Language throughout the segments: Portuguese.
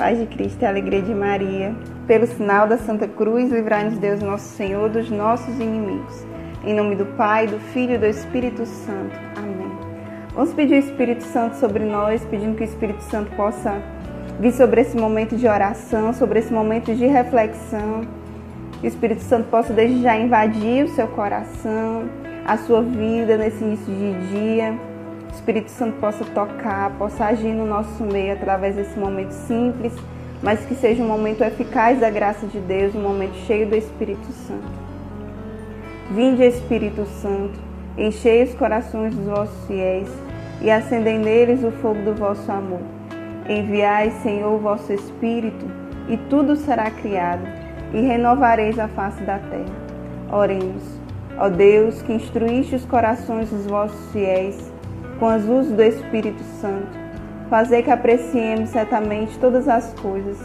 Paz de Cristo e alegria de Maria. Pelo sinal da Santa Cruz, livrai-nos Deus, nosso Senhor, dos nossos inimigos. Em nome do Pai, do Filho e do Espírito Santo. Amém. Vamos pedir o Espírito Santo sobre nós, pedindo que o Espírito Santo possa vir sobre esse momento de oração, sobre esse momento de reflexão. Que o Espírito Santo possa desde já invadir o seu coração, a sua vida nesse início de dia o Espírito Santo possa tocar, possa agir no nosso meio através desse momento simples, mas que seja um momento eficaz da graça de Deus, um momento cheio do Espírito Santo. Vinde, Espírito Santo, enchei os corações dos vossos fiéis e acendei neles o fogo do vosso amor. Enviai, Senhor, o vosso Espírito, e tudo será criado, e renovareis a face da terra. Oremos. Ó Deus, que instruíste os corações dos vossos fiéis, com as luzes do Espírito Santo, fazer que apreciemos certamente todas as coisas,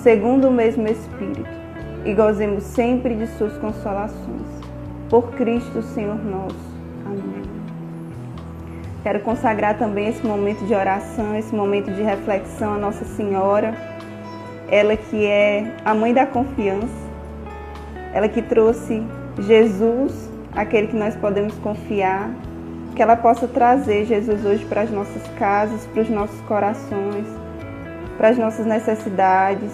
segundo o mesmo Espírito, e gozemos sempre de suas consolações. Por Cristo, Senhor nosso. Amém. Quero consagrar também esse momento de oração, esse momento de reflexão à Nossa Senhora, ela que é a mãe da confiança, ela que trouxe Jesus, aquele que nós podemos confiar, que ela possa trazer Jesus hoje para as nossas casas, para os nossos corações, para as nossas necessidades,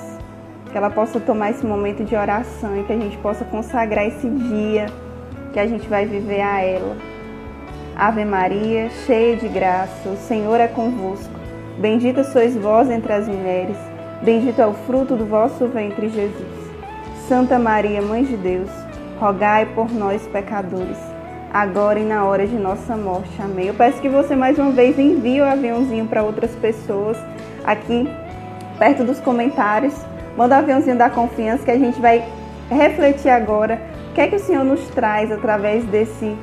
que ela possa tomar esse momento de oração e que a gente possa consagrar esse dia que a gente vai viver a ela. Ave Maria, cheia de graça, o Senhor é convosco. Bendita sois vós entre as mulheres, bendito é o fruto do vosso ventre, Jesus. Santa Maria, Mãe de Deus, rogai por nós, pecadores agora e na hora de nossa morte. Amém. Eu peço que você mais uma vez envie o aviãozinho para outras pessoas aqui perto dos comentários. Manda o aviãozinho da confiança que a gente vai refletir agora o que é que o Senhor nos traz através desse,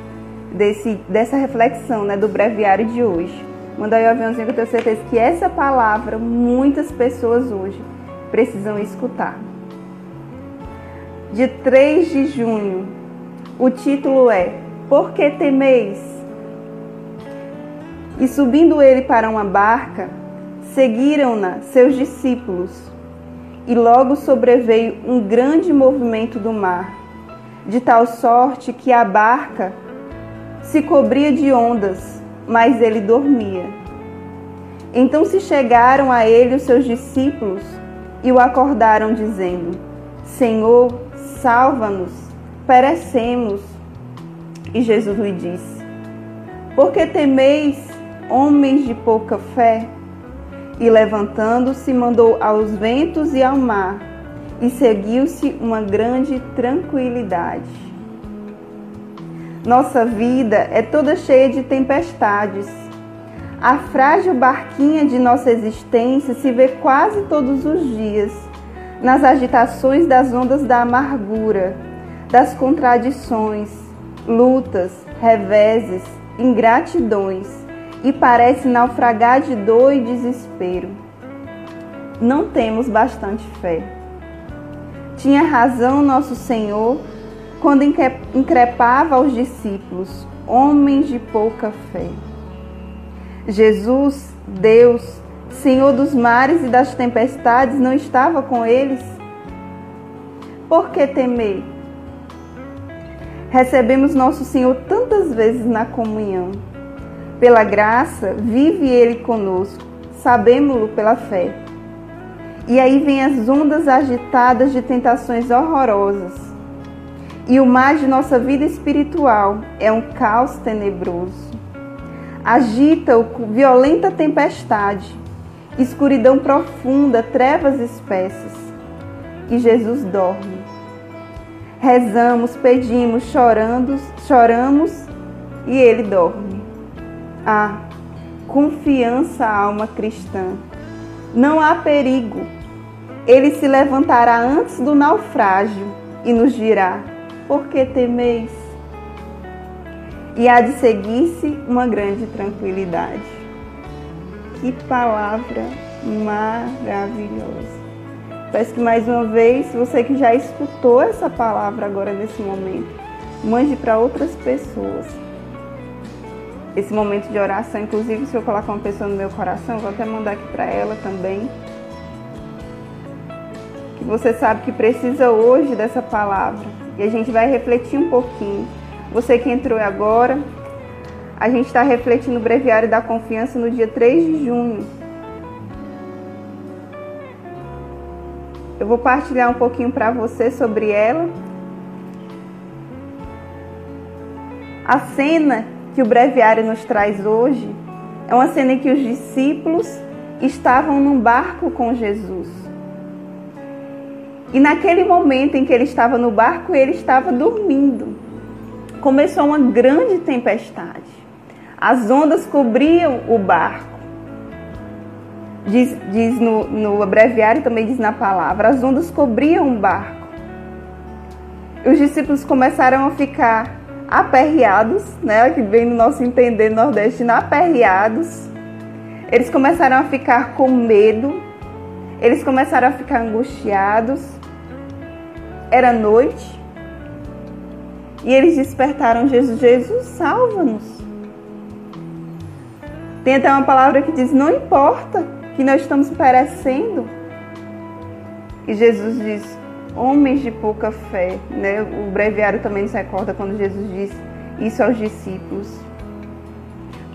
desse, dessa reflexão né, do breviário de hoje. Manda aí o aviãozinho que eu tenho certeza que essa palavra muitas pessoas hoje precisam escutar. De 3 de junho, o título é por que temeis? E subindo ele para uma barca, seguiram-na seus discípulos. E logo sobreveio um grande movimento do mar, de tal sorte que a barca se cobria de ondas, mas ele dormia. Então se chegaram a ele os seus discípulos e o acordaram, dizendo: Senhor, salva-nos, perecemos. E Jesus lhe disse: Por que temeis, homens de pouca fé? E levantando-se, mandou aos ventos e ao mar, e seguiu-se uma grande tranquilidade. Nossa vida é toda cheia de tempestades. A frágil barquinha de nossa existência se vê quase todos os dias nas agitações das ondas da amargura, das contradições, lutas, reveses, ingratidões e parece naufragar de dor e desespero. Não temos bastante fé. Tinha razão nosso Senhor quando increpava aos discípulos, homens de pouca fé. Jesus, Deus, Senhor dos mares e das tempestades, não estava com eles? Por que temer? Recebemos nosso Senhor tantas vezes na comunhão. Pela graça, vive Ele conosco, sabemos-lo pela fé. E aí vem as ondas agitadas de tentações horrorosas. E o mar de nossa vida espiritual é um caos tenebroso. Agita-o violenta tempestade, escuridão profunda, trevas espessas. E Jesus dorme rezamos, pedimos, chorando, choramos e ele dorme. Ah, confiança, alma cristã. Não há perigo. Ele se levantará antes do naufrágio e nos dirá: Por que temeis? E há de seguir-se uma grande tranquilidade. Que palavra maravilhosa! Peço que mais uma vez, você que já escutou essa palavra agora nesse momento, mande para outras pessoas. Esse momento de oração, inclusive se eu colocar uma pessoa no meu coração, vou até mandar aqui para ela também. que você sabe que precisa hoje dessa palavra. E a gente vai refletir um pouquinho. Você que entrou agora, a gente está refletindo o Breviário da Confiança no dia 3 de junho. Eu vou partilhar um pouquinho para você sobre ela. A cena que o breviário nos traz hoje é uma cena em que os discípulos estavam num barco com Jesus. E naquele momento em que ele estava no barco, ele estava dormindo. Começou uma grande tempestade. As ondas cobriam o barco. Diz, diz no, no abreviário, também diz na palavra, as ondas cobriam o barco. Os discípulos começaram a ficar aperreados, né, que vem no nosso entender nordestino, aperreados. Eles começaram a ficar com medo, eles começaram a ficar angustiados. Era noite. E eles despertaram Jesus, Jesus, salva-nos. Tem até uma palavra que diz: não importa que nós estamos perecendo. E Jesus diz: homens de pouca fé. Né? O breviário também nos recorda quando Jesus disse isso aos discípulos.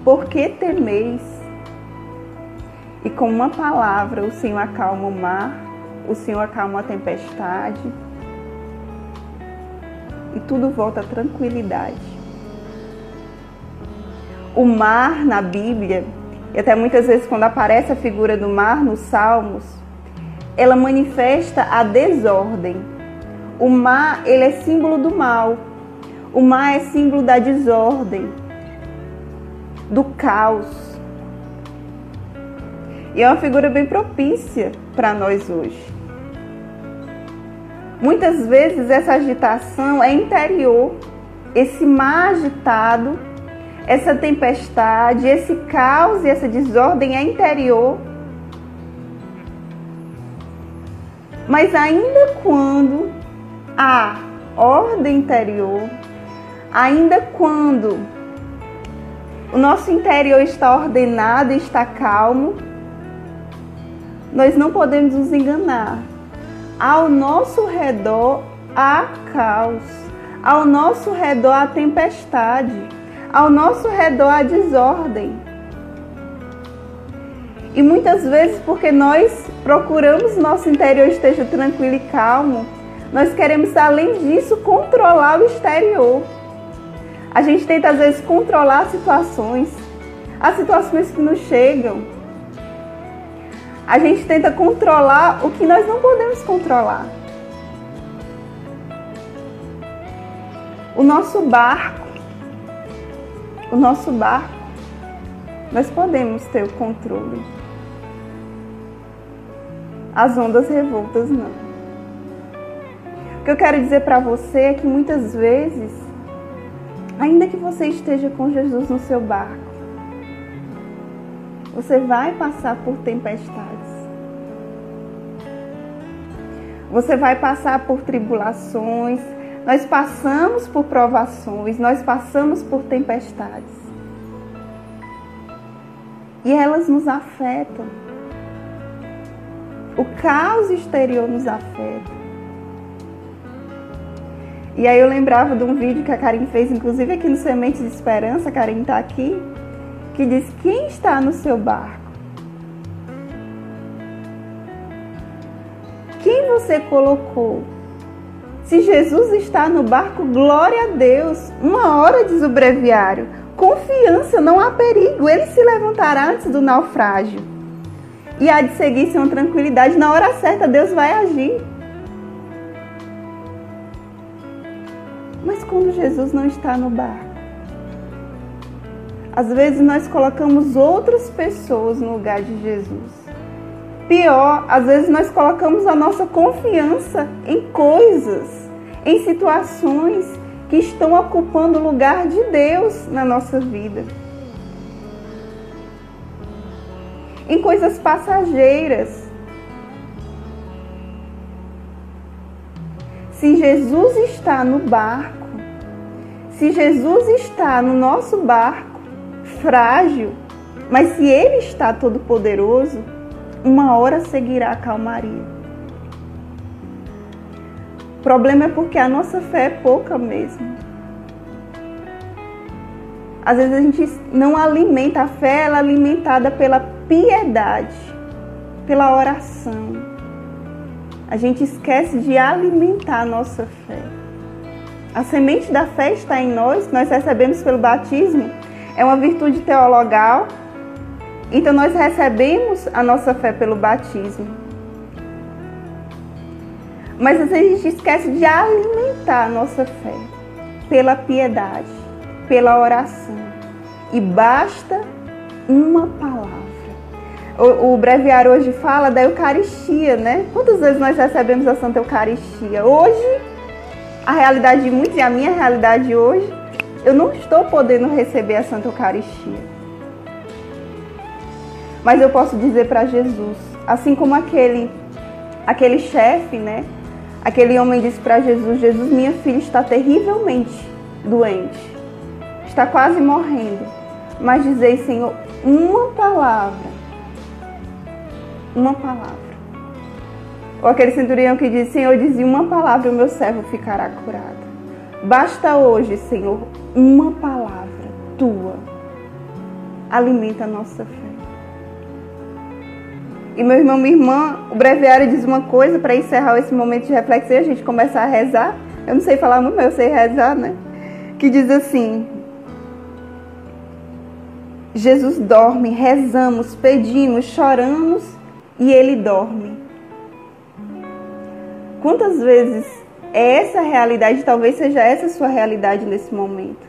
Por que temeis? E com uma palavra o Senhor acalma o mar, o Senhor acalma a tempestade e tudo volta à tranquilidade. O mar na Bíblia, e até muitas vezes quando aparece a figura do mar nos Salmos, ela manifesta a desordem. O mar, ele é símbolo do mal. O mar é símbolo da desordem, do caos. E é uma figura bem propícia para nós hoje. Muitas vezes essa agitação é interior, esse mar agitado, essa tempestade, esse caos e essa desordem é interior Mas ainda quando há ordem interior, ainda quando o nosso interior está ordenado está calmo, nós não podemos nos enganar. Ao nosso redor há caos, ao nosso redor há tempestade, ao nosso redor há desordem. E muitas vezes, porque nós procuramos nosso interior esteja tranquilo e calmo, nós queremos, além disso, controlar o exterior. A gente tenta, às vezes, controlar situações, as situações que nos chegam. A gente tenta controlar o que nós não podemos controlar. O nosso barco, o nosso barco, nós podemos ter o controle. As ondas revoltas não. O que eu quero dizer para você é que muitas vezes, ainda que você esteja com Jesus no seu barco, você vai passar por tempestades. Você vai passar por tribulações. Nós passamos por provações, nós passamos por tempestades. E elas nos afetam. O caos exterior nos afeta. E aí eu lembrava de um vídeo que a Karin fez, inclusive aqui no Sementes de Esperança, a Karin está aqui, que diz: Quem está no seu barco? Quem você colocou? Se Jesus está no barco, glória a Deus. Uma hora, diz o breviário. Confiança, não há perigo. Ele se levantará antes do naufrágio e há de seguir-se uma tranquilidade. Na hora certa, Deus vai agir. Mas quando Jesus não está no barco, às vezes nós colocamos outras pessoas no lugar de Jesus. Pior, às vezes nós colocamos a nossa confiança em coisas, em situações que estão ocupando o lugar de Deus na nossa vida. em coisas passageiras. Se Jesus está no barco, se Jesus está no nosso barco, frágil, mas se Ele está todo-poderoso, uma hora seguirá a calmaria. O problema é porque a nossa fé é pouca mesmo. Às vezes a gente não alimenta a fé, ela é alimentada pela piedade, pela oração. A gente esquece de alimentar a nossa fé. A semente da fé está em nós, nós recebemos pelo batismo, é uma virtude teologal. Então nós recebemos a nossa fé pelo batismo. Mas às vezes a gente esquece de alimentar a nossa fé pela piedade pela oração. E basta uma palavra. O, o breviário hoje fala da Eucaristia, né? Quantas vezes nós recebemos a Santa Eucaristia? Hoje, a realidade de muitos e a minha realidade hoje, eu não estou podendo receber a Santa Eucaristia. Mas eu posso dizer para Jesus, assim como aquele aquele chefe, né? Aquele homem disse para Jesus: Jesus, minha filha está terrivelmente doente está quase morrendo, mas dizei, Senhor, uma palavra, uma palavra. Ou aquele centurião que diz, Senhor, dizia uma palavra, o meu servo ficará curado. Basta hoje, Senhor, uma palavra tua. Alimenta a nossa fé. E meu irmão, minha irmã, o breviário diz uma coisa para encerrar esse momento de reflexão e a gente começar a rezar. Eu não sei falar muito, mas eu sei rezar, né? Que diz assim: Jesus dorme, rezamos, pedimos, choramos e ele dorme. Quantas vezes é essa realidade, talvez seja essa a sua realidade nesse momento?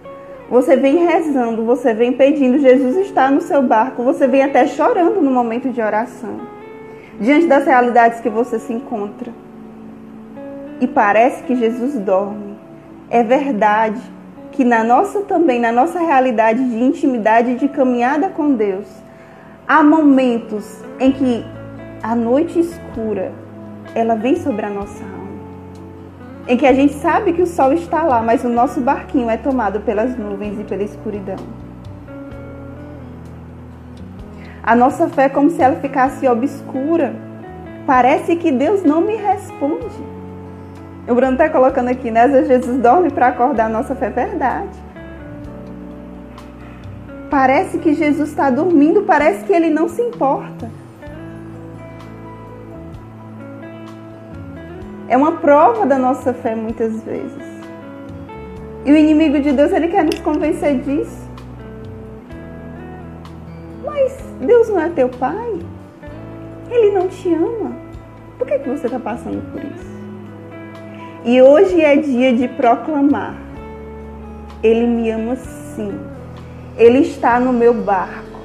Você vem rezando, você vem pedindo, Jesus está no seu barco, você vem até chorando no momento de oração, diante das realidades que você se encontra. E parece que Jesus dorme. É verdade, que na nossa também, na nossa realidade de intimidade, de caminhada com Deus, há momentos em que a noite escura, ela vem sobre a nossa alma. Em que a gente sabe que o sol está lá, mas o nosso barquinho é tomado pelas nuvens e pela escuridão. A nossa fé é como se ela ficasse obscura. Parece que Deus não me responde. O Bruno está colocando aqui, né? Às Jesus dorme para acordar a nossa fé, é verdade. Parece que Jesus está dormindo, parece que ele não se importa. É uma prova da nossa fé muitas vezes. E o inimigo de Deus, ele quer nos convencer disso. Mas Deus não é teu pai? Ele não te ama? Por que, que você está passando por isso? E hoje é dia de proclamar: Ele me ama sim. Ele está no meu barco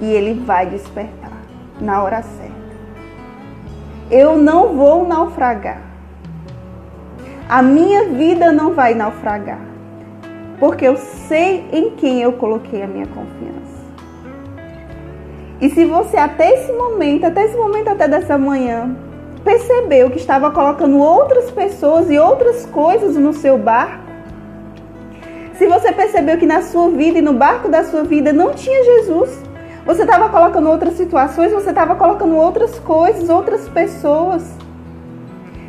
e ele vai despertar na hora certa. Eu não vou naufragar. A minha vida não vai naufragar, porque eu sei em quem eu coloquei a minha confiança. E se você até esse momento, até esse momento até dessa manhã, percebeu que estava colocando outras pessoas e outras coisas no seu barco, se você percebeu que na sua vida e no barco da sua vida não tinha Jesus, você estava colocando outras situações, você estava colocando outras coisas, outras pessoas.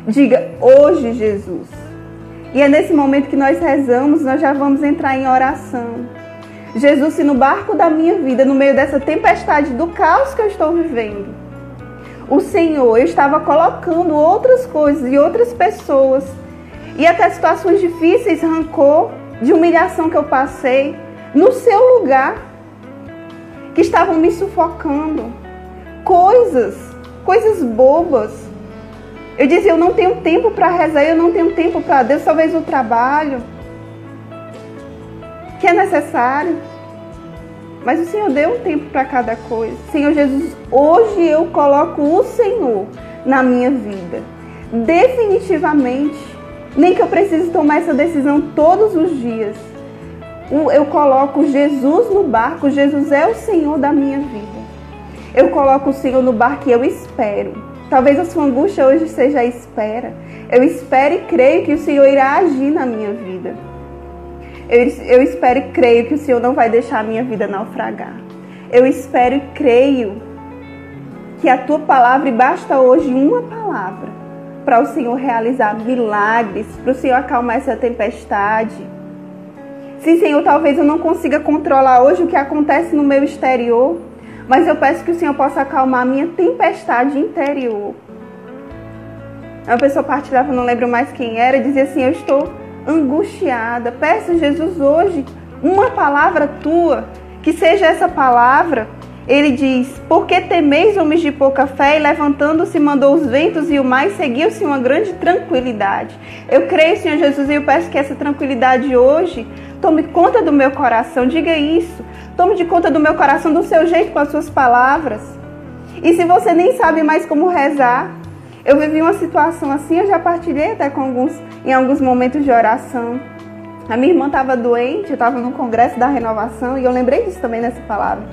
Diga hoje, Jesus. E é nesse momento que nós rezamos, nós já vamos entrar em oração. Jesus, se no barco da minha vida, no meio dessa tempestade do caos que eu estou vivendo, o Senhor, eu estava colocando outras coisas e outras pessoas. E até situações difíceis, rancor, de humilhação que eu passei, no seu lugar, que estavam me sufocando. Coisas, coisas bobas. Eu dizia, eu não tenho tempo para rezar, eu não tenho tempo para Deus, talvez o trabalho, que é necessário. Mas o Senhor deu um tempo para cada coisa. Senhor Jesus, hoje eu coloco o Senhor na minha vida. Definitivamente. Nem que eu precise tomar essa decisão todos os dias. Eu coloco Jesus no barco. Jesus é o Senhor da minha vida. Eu coloco o Senhor no barco e eu espero. Talvez a sua angústia hoje seja a espera. Eu espero e creio que o Senhor irá agir na minha vida. Eu, eu espero e creio que o Senhor não vai deixar a minha vida naufragar. Eu espero e creio que a tua palavra, e basta hoje uma palavra, para o Senhor realizar milagres, para o Senhor acalmar essa tempestade. Sim, Senhor, talvez eu não consiga controlar hoje o que acontece no meu exterior, mas eu peço que o Senhor possa acalmar a minha tempestade interior. Uma pessoa partilhava, não lembro mais quem era, dizia assim: Eu estou angustiada. Peço, Jesus, hoje uma palavra tua, que seja essa palavra ele diz: Por que temeis, homens de pouca fé? E levantando-se, mandou os ventos e o mar, e seguiu-se uma grande tranquilidade. Eu creio, Senhor Jesus, e eu peço que essa tranquilidade hoje tome conta do meu coração. Diga isso. Tome de conta do meu coração do seu jeito, com as suas palavras. E se você nem sabe mais como rezar, eu vivi uma situação assim, eu já partilhei até com alguns, em alguns momentos de oração. A minha irmã estava doente, eu estava no congresso da renovação, e eu lembrei disso também nessa palavra.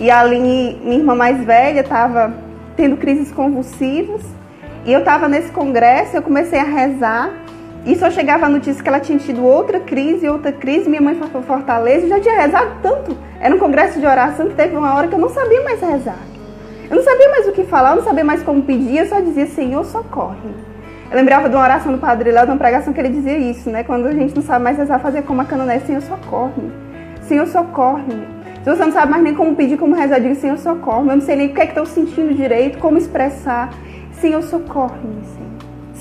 E a Aline, minha irmã mais velha, estava tendo crises convulsivas. E eu estava nesse congresso, eu comecei a rezar. E só chegava a notícia que ela tinha tido outra crise, outra crise. Minha mãe foi para Fortaleza, já tinha rezado tanto. Era um congresso de oração que teve uma hora que eu não sabia mais rezar. Eu não sabia mais o que falar, eu não sabia mais como pedir, eu só dizia, Senhor, socorre. Eu lembrava de uma oração do Padre Léo, de uma pregação que ele dizia isso, né? Quando a gente não sabe mais rezar, fazer como a canoné, Senhor, socorre. Senhor, socorre. Se você não sabe mais nem como pedir, como rezar, diga Senhor, socorre. Eu não sei nem o que é que estou sentindo direito, como expressar. Senhor, socorre-me, Senhor.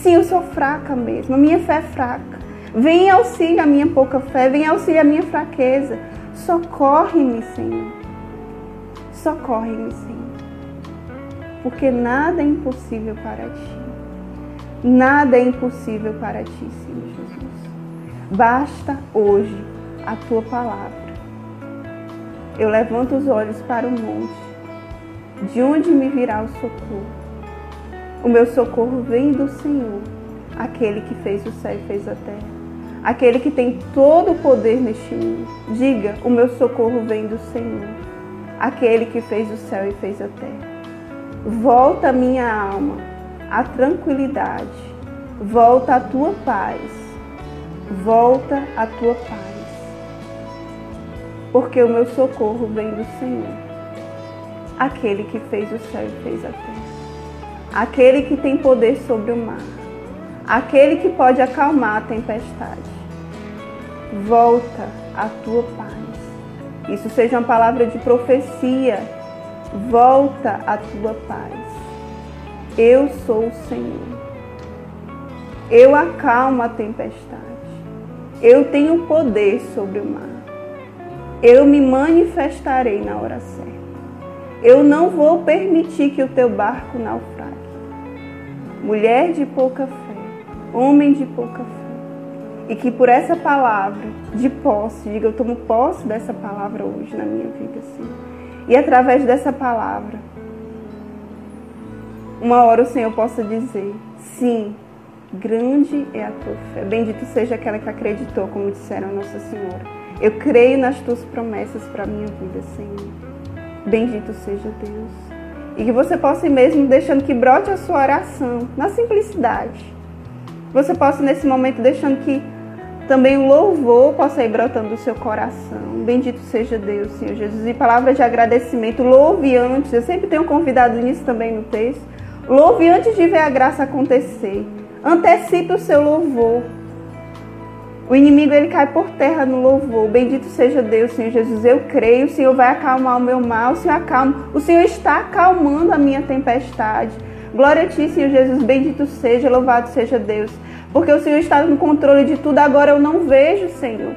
Sim, eu sou fraca mesmo, a minha fé é fraca. Vem auxílio a minha pouca fé, vem auxílio a minha fraqueza. Socorre-me, Senhor. Socorre-me, Senhor. Porque nada é impossível para ti. Nada é impossível para ti, Senhor Jesus. Basta hoje a tua palavra eu levanto os olhos para o monte. De onde me virá o socorro? O meu socorro vem do Senhor, aquele que fez o céu e fez a terra, aquele que tem todo o poder neste mundo. Diga: o meu socorro vem do Senhor, aquele que fez o céu e fez a terra. Volta a minha alma, a tranquilidade, volta a tua paz, volta a tua paz. Porque o meu socorro vem do Senhor, aquele que fez o céu e fez a terra, aquele que tem poder sobre o mar, aquele que pode acalmar a tempestade. Volta a tua paz. Isso seja uma palavra de profecia. Volta a tua paz. Eu sou o Senhor. Eu acalmo a tempestade. Eu tenho poder sobre o mar eu me manifestarei na hora certa. Eu não vou permitir que o teu barco naufrague. Mulher de pouca fé, homem de pouca fé. E que por essa palavra de posse, diga eu tomo posse dessa palavra hoje na minha vida, Senhor. E através dessa palavra, uma hora o Senhor possa dizer: sim, grande é a tua fé. Bendito seja aquela que acreditou, como disseram Nossa Senhora. Eu creio nas tuas promessas para a minha vida, Senhor. Bendito seja Deus. E que você possa ir mesmo deixando que brote a sua oração na simplicidade. Você possa nesse momento deixando que também o louvor possa ir brotando do seu coração. Bendito seja Deus, Senhor Jesus. E palavras de agradecimento. Louve antes. Eu sempre tenho convidado nisso também no texto. Louve antes de ver a graça acontecer. Antecipe o seu louvor. O inimigo ele cai por terra no louvor. Bendito seja Deus, Senhor Jesus. Eu creio, o Senhor vai acalmar o meu mal, o Senhor acalma. O Senhor está acalmando a minha tempestade. Glória a ti, Senhor Jesus. Bendito seja, louvado seja Deus. Porque o Senhor está no controle de tudo. Agora eu não vejo, Senhor.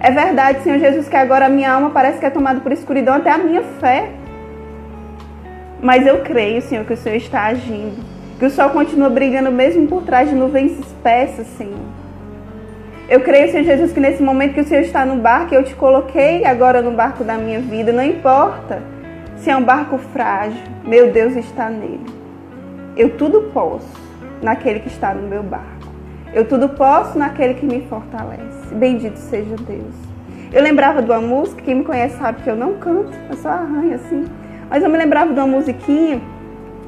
É verdade, Senhor Jesus, que agora a minha alma parece que é tomada por escuridão, até a minha fé. Mas eu creio, Senhor, que o Senhor está agindo. Que o sol continua brilhando mesmo por trás de nuvens espessas, Senhor. Eu creio, Senhor Jesus, que nesse momento que o Senhor está no barco, eu te coloquei agora no barco da minha vida, não importa se é um barco frágil, meu Deus está nele. Eu tudo posso naquele que está no meu barco. Eu tudo posso naquele que me fortalece. Bendito seja Deus. Eu lembrava de uma música, quem me conhece sabe que eu não canto, eu só arranho assim. Mas eu me lembrava de uma musiquinha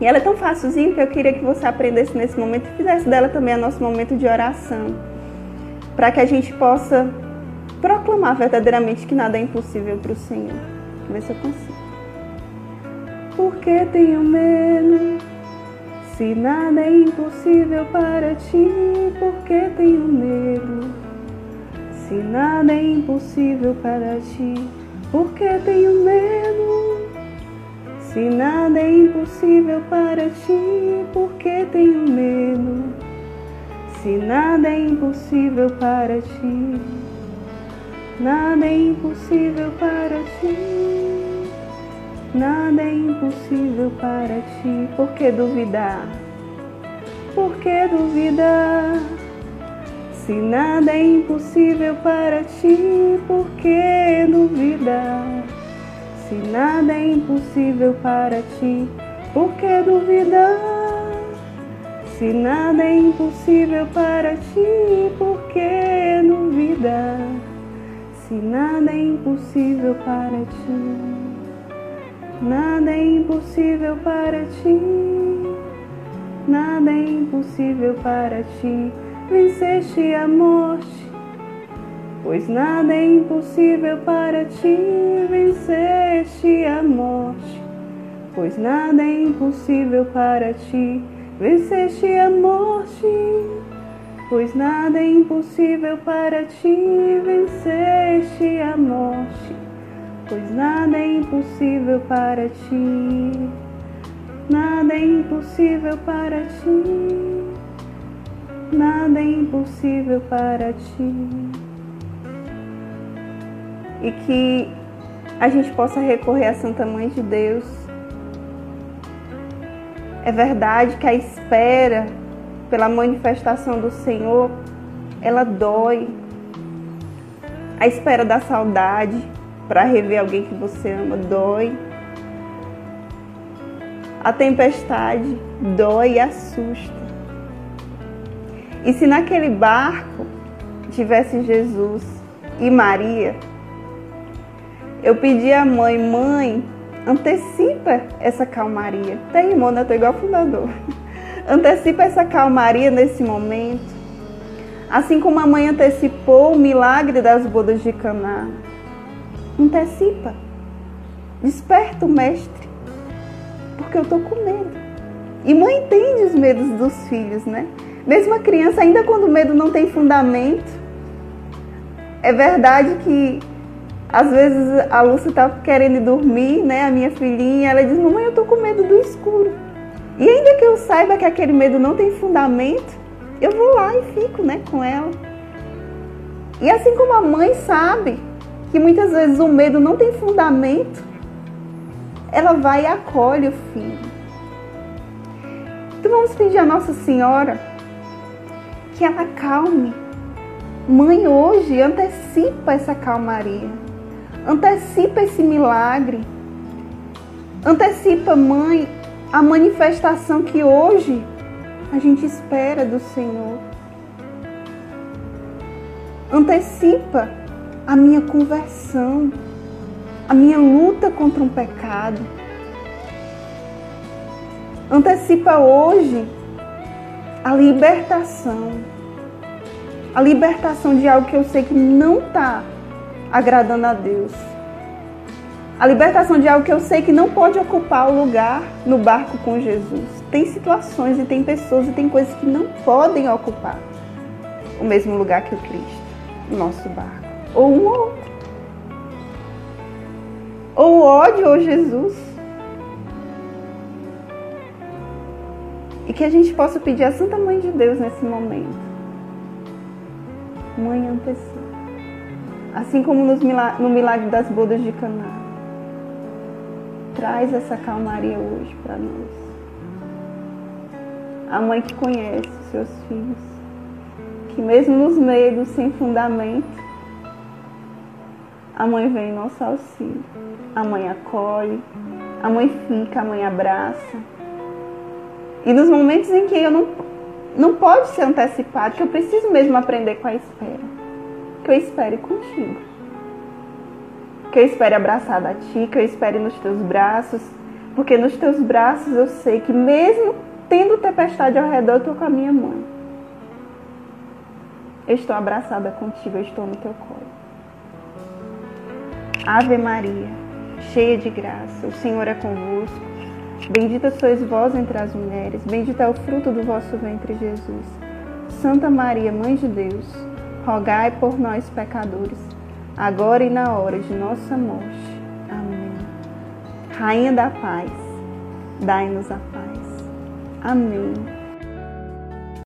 e ela é tão facilzinha que eu queria que você aprendesse nesse momento e fizesse dela também o nosso momento de oração para que a gente possa proclamar verdadeiramente que nada é impossível para o Senhor. Vamos se eu consigo. Porque tenho medo Se nada é impossível para ti, por que tenho medo? Se nada é impossível para ti, por que tenho medo? Se nada é impossível para ti, por que tenho medo? Se nada é impossível para ti, nada é impossível para ti, nada é impossível para ti. Por que duvidar? Por que duvidar? Se nada é impossível para ti, por que duvidar? Se nada é impossível para ti, por que duvidar? Se nada é impossível para ti, por que duvidar? Se nada é impossível para ti, nada é impossível para ti, nada é impossível para ti. Venceste a morte pois nada é impossível para ti, venceste a morte. Pois nada é impossível para ti, venceste a morte. Pois nada é impossível para ti, venceste a morte. Pois nada é impossível para ti, nada é impossível para ti, nada é impossível para ti e que a gente possa recorrer à Santa Mãe de Deus. É verdade que a espera pela manifestação do Senhor, ela dói. A espera da saudade para rever alguém que você ama dói. A tempestade dói e assusta. E se naquele barco tivesse Jesus e Maria, eu pedi à mãe, mãe, antecipa essa calmaria. Irmão, eu tô igual fundador. Antecipa essa calmaria nesse momento. Assim como a mãe antecipou o milagre das bodas de Caná. Antecipa. Desperta o mestre. Porque eu tô com medo. E mãe entende os medos dos filhos, né? Mesmo a criança, ainda quando o medo não tem fundamento, é verdade que às vezes a Lúcia tá querendo dormir, né? A minha filhinha, ela diz: Mamãe, eu tô com medo do escuro. E ainda que eu saiba que aquele medo não tem fundamento, eu vou lá e fico, né, com ela. E assim como a mãe sabe que muitas vezes o medo não tem fundamento, ela vai e acolhe o filho. Então vamos pedir a Nossa Senhora que ela calme. Mãe hoje antecipa essa calmaria Antecipa esse milagre. Antecipa, mãe, a manifestação que hoje a gente espera do Senhor. Antecipa a minha conversão, a minha luta contra um pecado. Antecipa hoje a libertação. A libertação de algo que eu sei que não está agradando a Deus. A libertação de algo que eu sei que não pode ocupar o lugar no barco com Jesus. Tem situações e tem pessoas e tem coisas que não podem ocupar o mesmo lugar que o Cristo, o nosso barco. Ou um ou outro. Ou o ódio ou Jesus. E que a gente possa pedir a Santa Mãe de Deus nesse momento. Mãe antecipa assim como no milagre das bodas de Caná. Traz essa calmaria hoje para nós. A mãe que conhece os seus filhos, que mesmo nos medos sem fundamento, a mãe vem em nosso auxílio. A mãe acolhe, a mãe fica, a mãe abraça. E nos momentos em que eu não, não pode ser antecipado, que eu preciso mesmo aprender com a espera que eu espere contigo. Que eu espere abraçada a ti, que eu espere nos teus braços, porque nos teus braços eu sei que mesmo tendo tempestade ao redor, eu estou com a minha mãe. Eu estou abraçada contigo, eu estou no teu colo. Ave Maria, cheia de graça, o Senhor é convosco. Bendita sois vós entre as mulheres, bendito é o fruto do vosso ventre, Jesus. Santa Maria, Mãe de Deus, rogai por nós, pecadores, agora e na hora de nossa morte. Amém. Rainha da paz, dai-nos a paz. Amém.